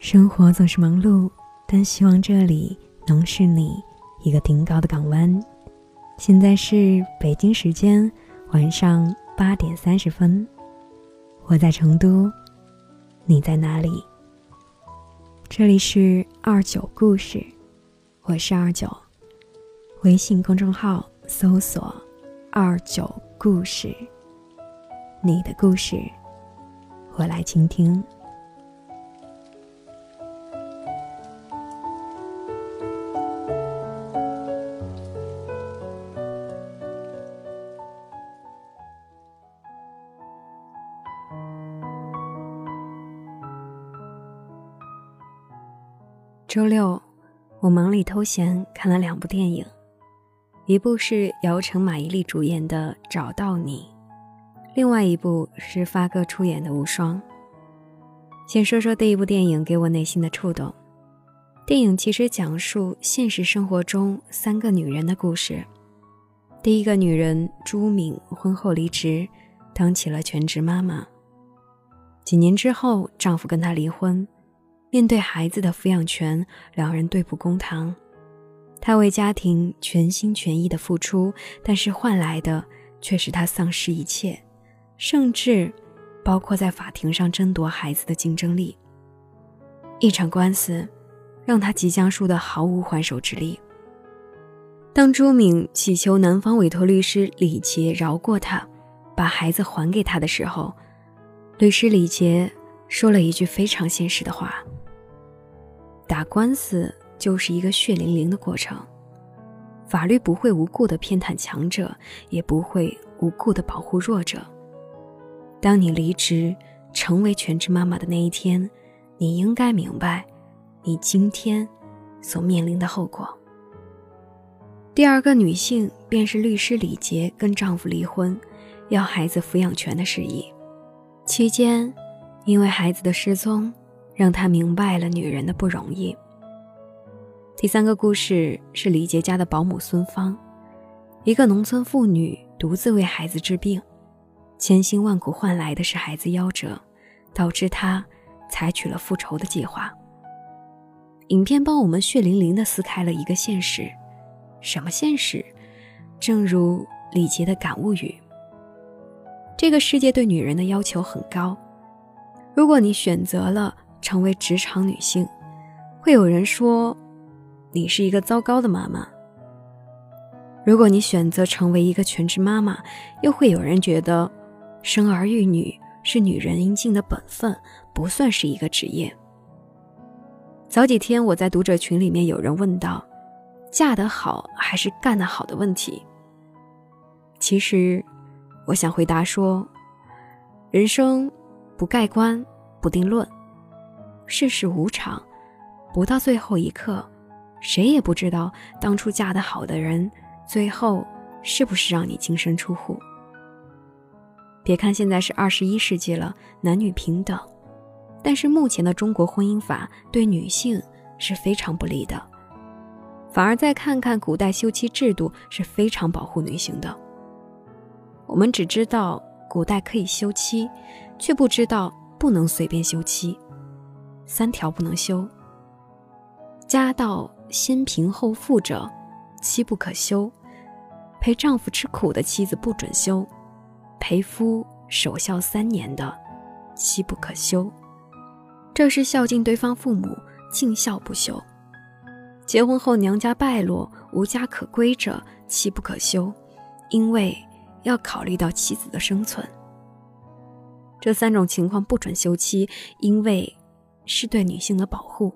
生活总是忙碌，但希望这里能是你一个顶高的港湾。现在是北京时间晚上八点三十分，我在成都，你在哪里？这里是二九故事，我是二九，微信公众号搜索“二九故事”，你的故事，我来倾听。周六，我忙里偷闲看了两部电影，一部是姚晨、马伊琍主演的《找到你》，另外一部是发哥出演的《无双》。先说说第一部电影给我内心的触动。电影其实讲述现实生活中三个女人的故事。第一个女人朱敏婚后离职，当起了全职妈妈。几年之后，丈夫跟她离婚。面对孩子的抚养权，两人对簿公堂。她为家庭全心全意的付出，但是换来的却是她丧失一切，甚至包括在法庭上争夺孩子的竞争力。一场官司让他即将输得毫无还手之力。当朱敏祈求男方委托律师李杰饶过她，把孩子还给她的时候，律师李杰说了一句非常现实的话。打官司就是一个血淋淋的过程，法律不会无故的偏袒强者，也不会无故的保护弱者。当你离职成为全职妈妈的那一天，你应该明白，你今天所面临的后果。第二个女性便是律师李杰跟丈夫离婚，要孩子抚养权的事宜，期间因为孩子的失踪。让她明白了女人的不容易。第三个故事是李杰家的保姆孙芳，一个农村妇女独自为孩子治病，千辛万苦换来的是孩子夭折，导致他采取了复仇的计划。影片帮我们血淋淋地撕开了一个现实，什么现实？正如李杰的感悟语：这个世界对女人的要求很高，如果你选择了。成为职场女性，会有人说你是一个糟糕的妈妈。如果你选择成为一个全职妈妈，又会有人觉得生儿育女是女人应尽的本分，不算是一个职业。早几天我在读者群里面有人问到嫁得好还是干得好的问题。其实，我想回答说，人生不盖棺不定论。世事无常，不到最后一刻，谁也不知道当初嫁得好的人，最后是不是让你净身出户。别看现在是二十一世纪了，男女平等，但是目前的中国婚姻法对女性是非常不利的。反而再看看古代休妻制度是非常保护女性的。我们只知道古代可以休妻，却不知道不能随便休妻。三条不能休：家道先贫后富者，妻不可休；陪丈夫吃苦的妻子不准休；陪夫守孝三年的妻不可休。这是孝敬对方父母，尽孝不休。结婚后娘家败落，无家可归者，妻不可休，因为要考虑到妻子的生存。这三种情况不准休妻，因为。是对女性的保护。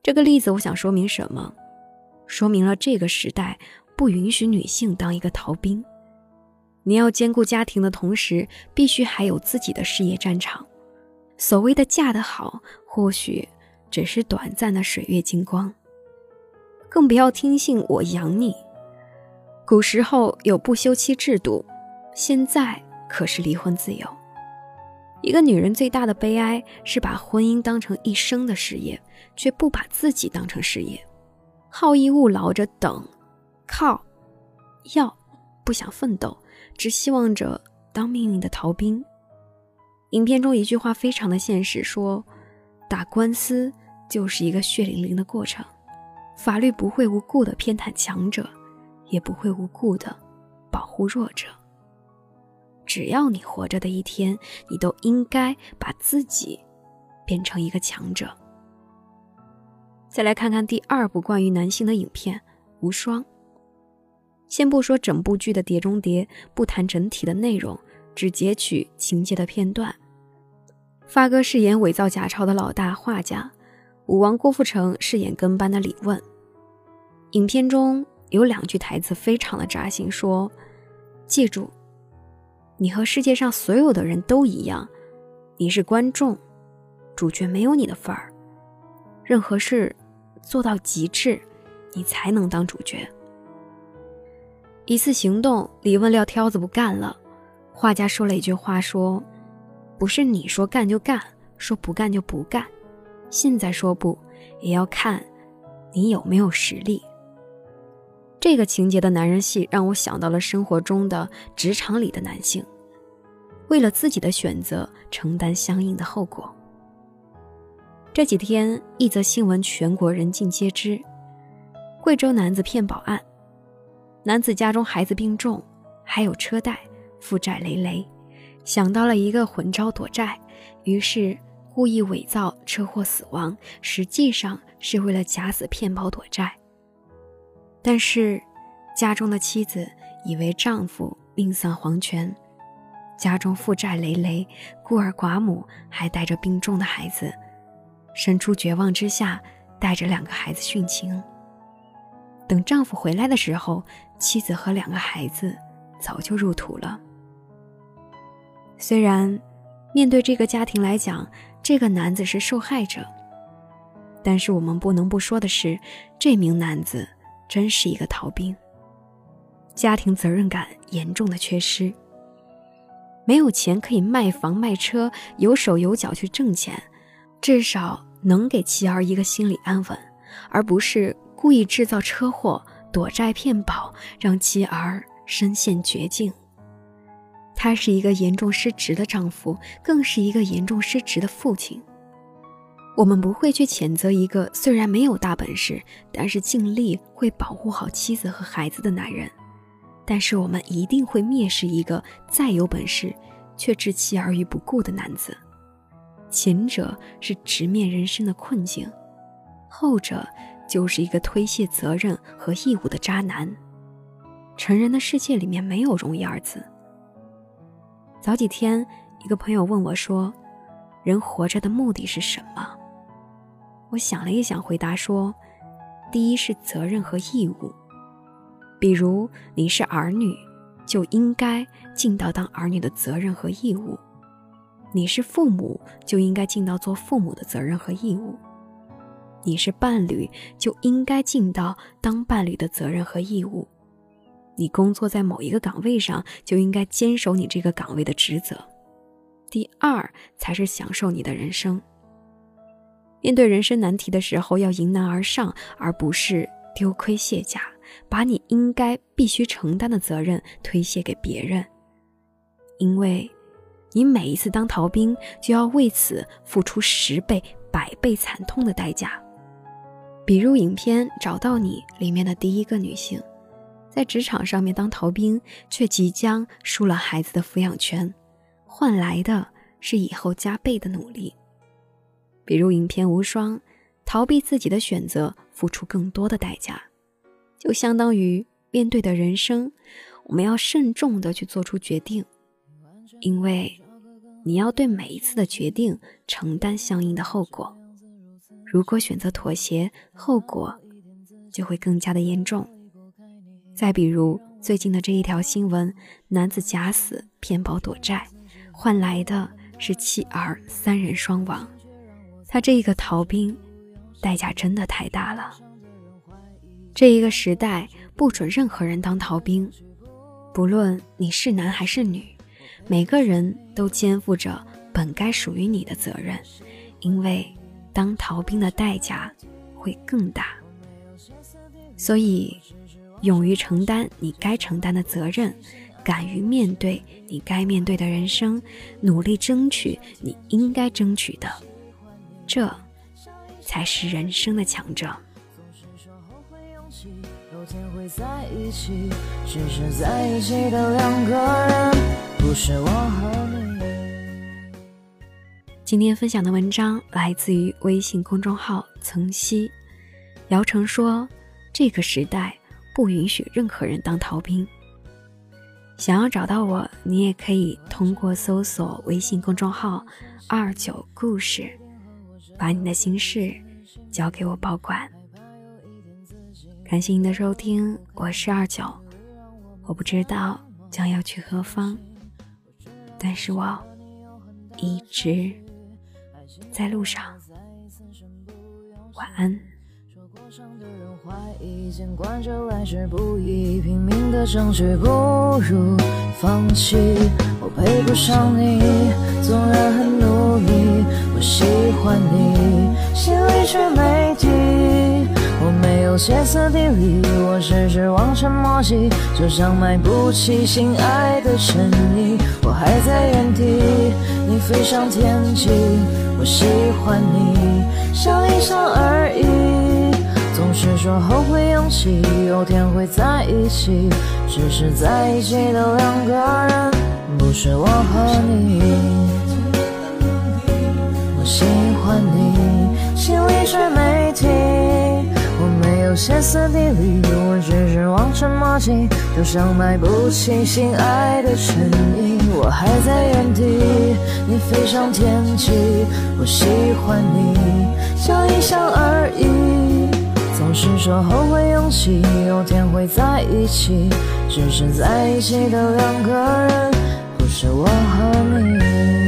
这个例子我想说明什么？说明了这个时代不允许女性当一个逃兵。你要兼顾家庭的同时，必须还有自己的事业战场。所谓的嫁得好，或许只是短暂的水月金光。更不要听信我养你。古时候有不休妻制度，现在可是离婚自由。一个女人最大的悲哀是把婚姻当成一生的事业，却不把自己当成事业，好逸恶劳着等，靠，要，不想奋斗，只希望着当命运的逃兵，影片中一句话非常的现实，说打官司就是一个血淋淋的过程，法律不会无故的偏袒强者，也不会无故的保护弱者。只要你活着的一天，你都应该把自己变成一个强者。再来看看第二部关于男性的影片《无双》。先不说整部剧的碟中谍，不谈整体的内容，只截取情节的片段。发哥饰演伪造假钞的老大画家，武王郭富城饰演跟班的李问。影片中有两句台词非常的扎心，说：“记住。”你和世界上所有的人都一样，你是观众，主角没有你的份儿。任何事做到极致，你才能当主角。一次行动，李问撂挑子不干了，画家说了一句话：说不是你说干就干，说不干就不干。现在说不，也要看你有没有实力。这个情节的男人戏让我想到了生活中的职场里的男性，为了自己的选择承担相应的后果。这几天一则新闻全国人尽皆知：贵州男子骗保案，男子家中孩子病重，还有车贷，负债累累，想到了一个混招躲债，于是故意伪造车祸死亡，实际上是为了假死骗保躲债。但是，家中的妻子以为丈夫命丧黄泉，家中负债累累，孤儿寡母还带着病重的孩子，生出绝望之下，带着两个孩子殉情。等丈夫回来的时候，妻子和两个孩子早就入土了。虽然面对这个家庭来讲，这个男子是受害者，但是我们不能不说的是，这名男子。真是一个逃兵，家庭责任感严重的缺失，没有钱可以卖房卖车，有手有脚去挣钱，至少能给妻儿一个心理安稳，而不是故意制造车祸、躲债骗保，让妻儿身陷绝境。他是一个严重失职的丈夫，更是一个严重失职的父亲。我们不会去谴责一个虽然没有大本事，但是尽力会保护好妻子和孩子的男人，但是我们一定会蔑视一个再有本事却置妻儿于不顾的男子。前者是直面人生的困境，后者就是一个推卸责任和义务的渣男。成人的世界里面没有容易二字。早几天，一个朋友问我说：“人活着的目的是什么？”我想了一想，回答说：“第一是责任和义务，比如你是儿女，就应该尽到当儿女的责任和义务；你是父母，就应该尽到做父母的责任和义务；你是伴侣，就应该尽到当伴侣的责任和义务；你工作在某一个岗位上，就应该坚守你这个岗位的职责。第二才是享受你的人生。”面对人生难题的时候，要迎难而上，而不是丢盔卸甲，把你应该必须承担的责任推卸给别人。因为，你每一次当逃兵，就要为此付出十倍、百倍惨痛的代价。比如影片《找到你》里面的第一个女性，在职场上面当逃兵，却即将输了孩子的抚养权，换来的是以后加倍的努力。比如影片《无双》，逃避自己的选择，付出更多的代价，就相当于面对的人生，我们要慎重的去做出决定，因为你要对每一次的决定承担相应的后果。如果选择妥协，后果就会更加的严重。再比如最近的这一条新闻，男子假死骗保躲债，换来的是妻儿三人双亡。他这一个逃兵，代价真的太大了。这一个时代不准任何人当逃兵，不论你是男还是女，每个人都肩负着本该属于你的责任，因为当逃兵的代价会更大。所以，勇于承担你该承担的责任，敢于面对你该面对的人生，努力争取你应该争取的，这才是人生的强者。今天分享的文章来自于微信公众号“曾曦”，姚晨说：“这个时代不允许任何人当逃兵。”想要找到我，你也可以通过搜索微信公众号“二九故事”，把你的心事交给我保管。感谢您的收听，我是二九。我不知道将要去何方，但是我一直在路上。晚安。伤的人怀疑，见惯这来之不易，拼命的争取不如放弃。我配不上你，纵然很努力，我喜欢你，心里却没底。有歇斯底里，我只是望尘莫及，就像买不起心爱的衬衣。我还在原地，你飞上天际，我喜欢你，笑一笑而已。总是说后会有期，有天会在一起，只是在一起的两个人，不是我和你。我喜欢你，心里却。没有歇斯底里，我只是望尘莫及，就像买不起心爱的衬衣。我还在原地，你飞上天际，我喜欢你，笑一笑而已。总是说后会有期，有天会在一起，只是在一起的两个人，不是我和你。